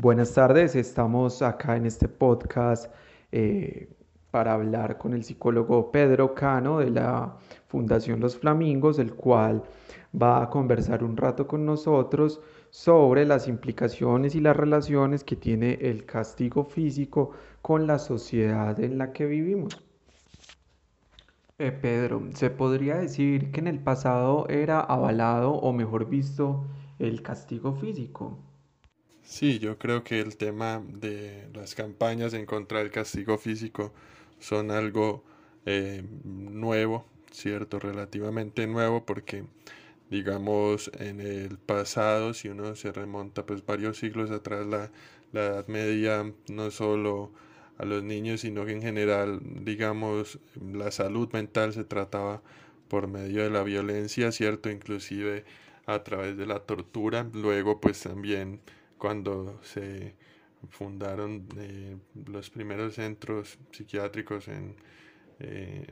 Buenas tardes, estamos acá en este podcast eh, para hablar con el psicólogo Pedro Cano de la Fundación Los Flamingos, el cual va a conversar un rato con nosotros sobre las implicaciones y las relaciones que tiene el castigo físico con la sociedad en la que vivimos. Eh, Pedro, ¿se podría decir que en el pasado era avalado o mejor visto el castigo físico? Sí, yo creo que el tema de las campañas en contra del castigo físico son algo eh, nuevo, cierto, relativamente nuevo, porque digamos en el pasado, si uno se remonta pues varios siglos atrás, la, la Edad Media no solo a los niños, sino que en general, digamos, la salud mental se trataba por medio de la violencia, cierto, inclusive a través de la tortura, luego pues también cuando se fundaron eh, los primeros centros psiquiátricos en, eh,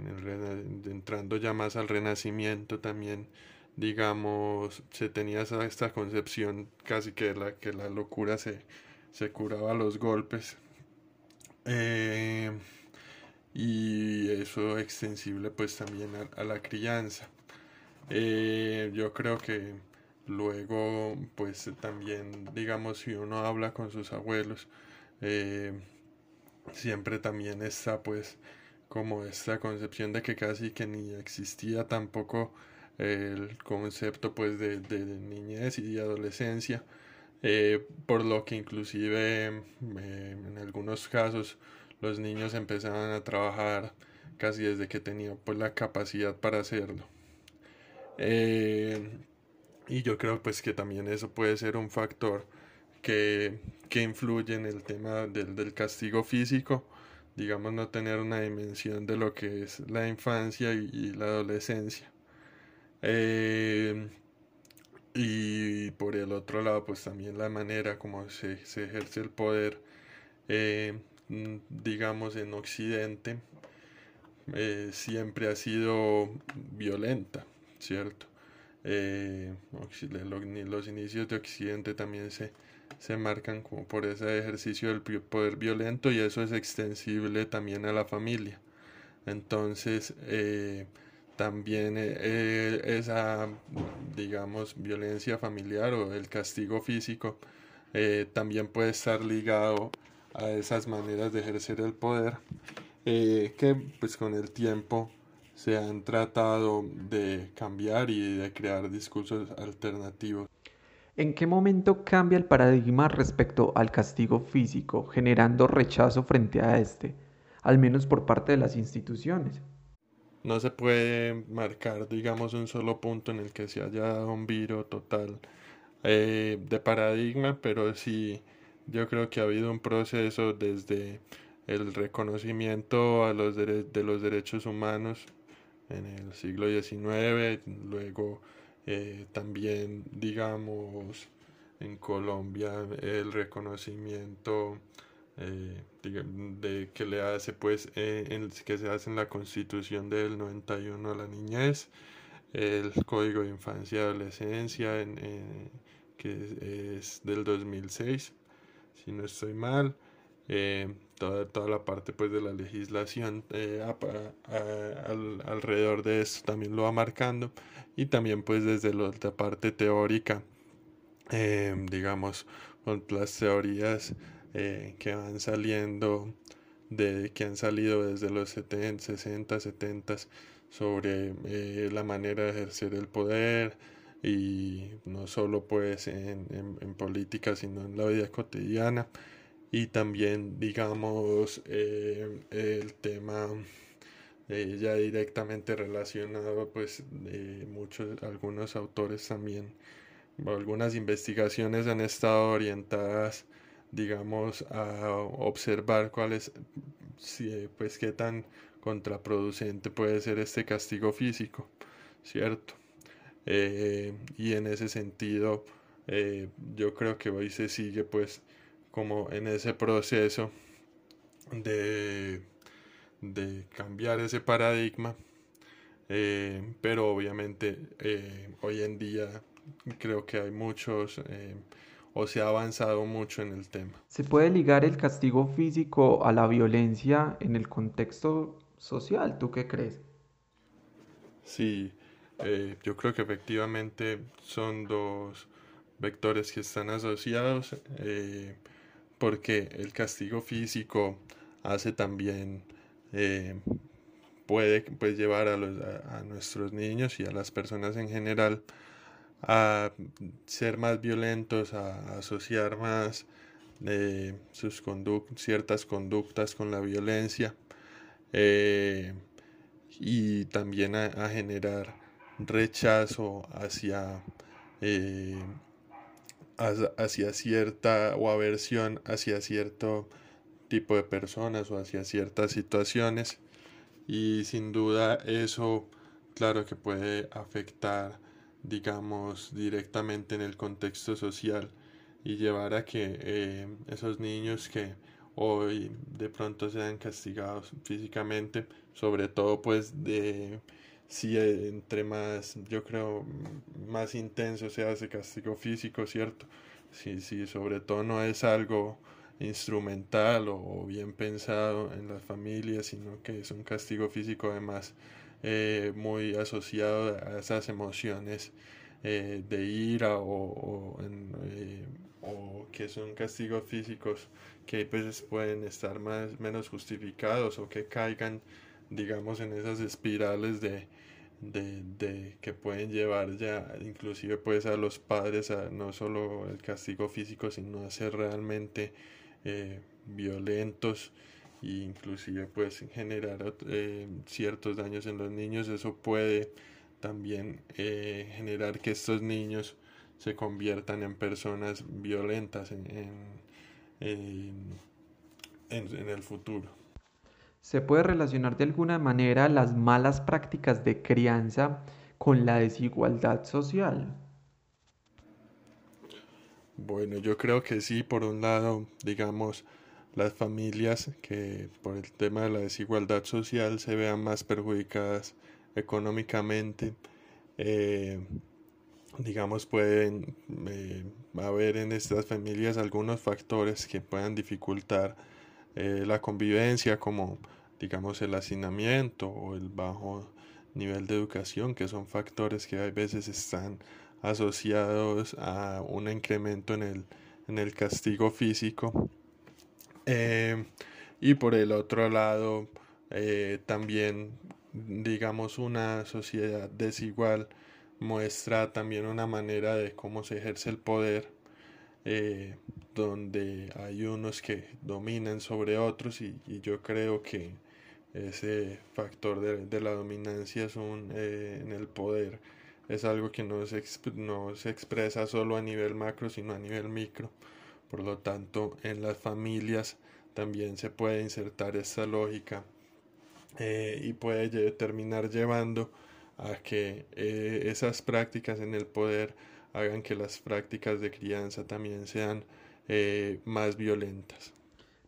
entrando ya más al renacimiento también digamos se tenía esta concepción casi que la que la locura se, se curaba a los golpes. Eh, y eso extensible pues también a, la crianza. Yo creo que Luego, pues también, digamos, si uno habla con sus abuelos, eh, siempre también está pues como esta concepción de que casi que ni existía tampoco el concepto pues de, niñez y de adolescencia, eh, por lo que inclusive eh, en algunos casos los niños empezaban a trabajar casi desde que tenían pues la capacidad para hacerlo. Y yo creo pues que también eso puede ser un factor que, influye en el tema del, castigo físico, digamos no tener una dimensión de lo que es la infancia y, la adolescencia. Eh, y por el otro lado pues también la manera como se, ejerce el poder, eh, digamos en Occidente, eh, siempre ha sido violenta, ¿cierto? Eh, los inicios de Occidente también se, se marcan como por ese ejercicio del poder violento y eso es extensible también a la familia. Entonces, eh, también eh, esa, digamos, violencia familiar o el castigo físico también puede estar ligado a esas maneras de ejercer el poder que pues con el tiempo se han tratado de cambiar y de crear discursos alternativos. ¿En qué momento cambia el paradigma respecto al castigo físico, generando rechazo frente a este, al menos por parte de las instituciones? No se puede marcar, digamos, un solo punto en el que se haya dado un viro total eh, de paradigma, pero sí yo creo que ha habido un proceso desde el reconocimiento a los de los derechos humanos en el siglo XIX, luego eh, también digamos en Colombia el reconocimiento eh, de que le hace pues eh, que se hace en la constitución del 91 a la niñez el código de infancia y adolescencia en, que es del 2006 si no estoy mal eh, toda, toda la parte pues de la legislación eh, alrededor de esto también lo va marcando. Y también pues desde la parte teórica eh, digamos con las teorías que van saliendo de que han salido desde los 70, 60, 70 sobre la manera de ejercer el poder. Y no solo pues en, en política sino en la vida cotidiana y también digamos eh, el tema eh, ya directamente relacionado pues de muchos algunos autores también algunas investigaciones han estado orientadas digamos a observar cuál es pues qué tan contraproducente puede ser este castigo físico cierto eh, y en ese sentido yo creo que hoy se sigue pues como en ese proceso de, de cambiar ese paradigma. Eh, pero obviamente eh, hoy en día creo que hay muchos eh, o se ha avanzado mucho en el tema. ¿Se puede ligar el castigo físico a la violencia en el contexto social? ¿Tú qué crees? Sí, yo creo que efectivamente son dos vectores que están asociados porque el castigo físico hace también eh, puede pues, llevar a, los, a, nuestros niños y a las personas en general a ser más violentos, a, asociar más sus ciertas conductas con la violencia y también a generar rechazo hacia, eh, hacia cierta o aversión hacia cierto tipo de personas o hacia ciertas situaciones. Y sin duda eso claro que puede afectar digamos directamente en el contexto social y llevar a que eh, esos niños que hoy de pronto sean castigados físicamente sobre todo pues de si entre más, yo creo, más intenso sea ese castigo físico, ¿cierto? Si, sobre todo no es algo instrumental o, bien pensado en las familias, sino que es un castigo físico además eh, muy asociado a esas emociones eh, de ira o, eh, o, que son castigos físicos que veces pueden estar más menos justificados o que caigan digamos, en esas espirales de, de, que pueden llevar ya inclusive pues a los padres a no solo el castigo físico sino a ser realmente eh, violentos e inclusive pues generar eh, ciertos daños en los niños. Eso puede también eh, generar que estos niños se conviertan en personas violentas en, en, en el futuro ¿Se puede relacionar de alguna manera las malas prácticas de crianza con la desigualdad social? Bueno, yo creo que sí, por un lado, digamos, las familias que por el tema de la desigualdad social se vean más perjudicadas económicamente, eh, digamos, pueden eh, haber en estas familias algunos factores que puedan dificultar eh, la convivencia, como digamos el hacinamiento o el bajo nivel de educación, que son factores que a veces están asociados a un incremento en el, en el castigo físico. Eh, y por el otro lado, eh, también, digamos, una sociedad desigual muestra también una manera de cómo se ejerce el poder, eh, donde hay unos que dominan sobre otros y yo creo que ese factor de, la dominancia eh, en el poder es algo que no se, no se expresa solo a nivel macro sino a nivel micro por lo tanto en las familias también se puede insertar esta lógica eh, y puede terminar llevando a que eh, esas prácticas en el poder hagan que las prácticas de crianza también sean más violentas.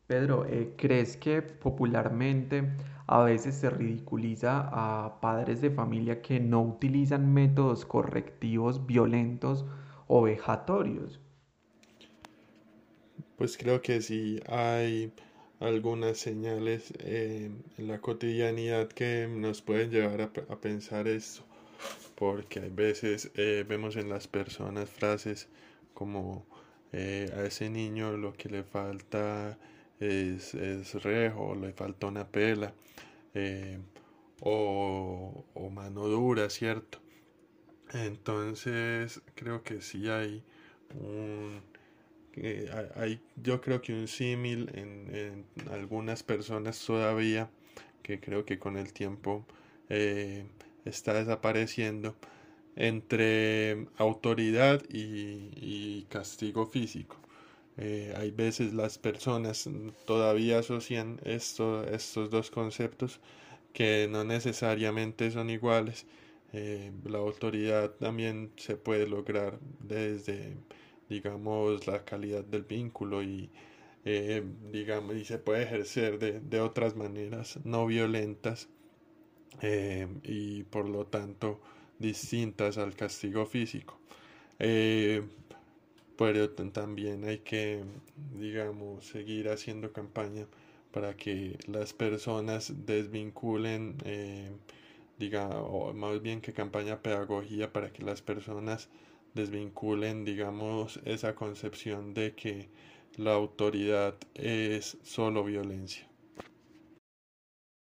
Pedro, ¿crees que popularmente a veces se ridiculiza a padres de familia que no utilizan métodos correctivos violentos o vejatorios. Pues creo que sí hay algunas señales en la cotidianidad que nos pueden llevar a, pensar esto, porque a veces eh, vemos en las personas frases como eh, a ese niño lo que le falta es, es rejo, le falta una pela, eh, o, mano dura, ¿cierto? Entonces creo que sí hay un... hay, yo creo que un símil en, algunas personas todavía que creo que con el tiempo eh, está desapareciendo entre autoridad y castigo físico. Eh, hay veces las personas todavía asocian esto, estos dos conceptos que no necesariamente son iguales. Eh, la autoridad también se puede lograr desde, digamos, la calidad del vínculo y, eh, digamos, y se puede ejercer de, de otras maneras no violentas y por lo tanto distintas al castigo físico pero también hay que, digamos, seguir haciendo campaña para que las personas desvinculen, eh, diga, o más bien que campaña pedagogía para que las personas desvinculen, digamos, esa concepción de que la autoridad es solo violencia.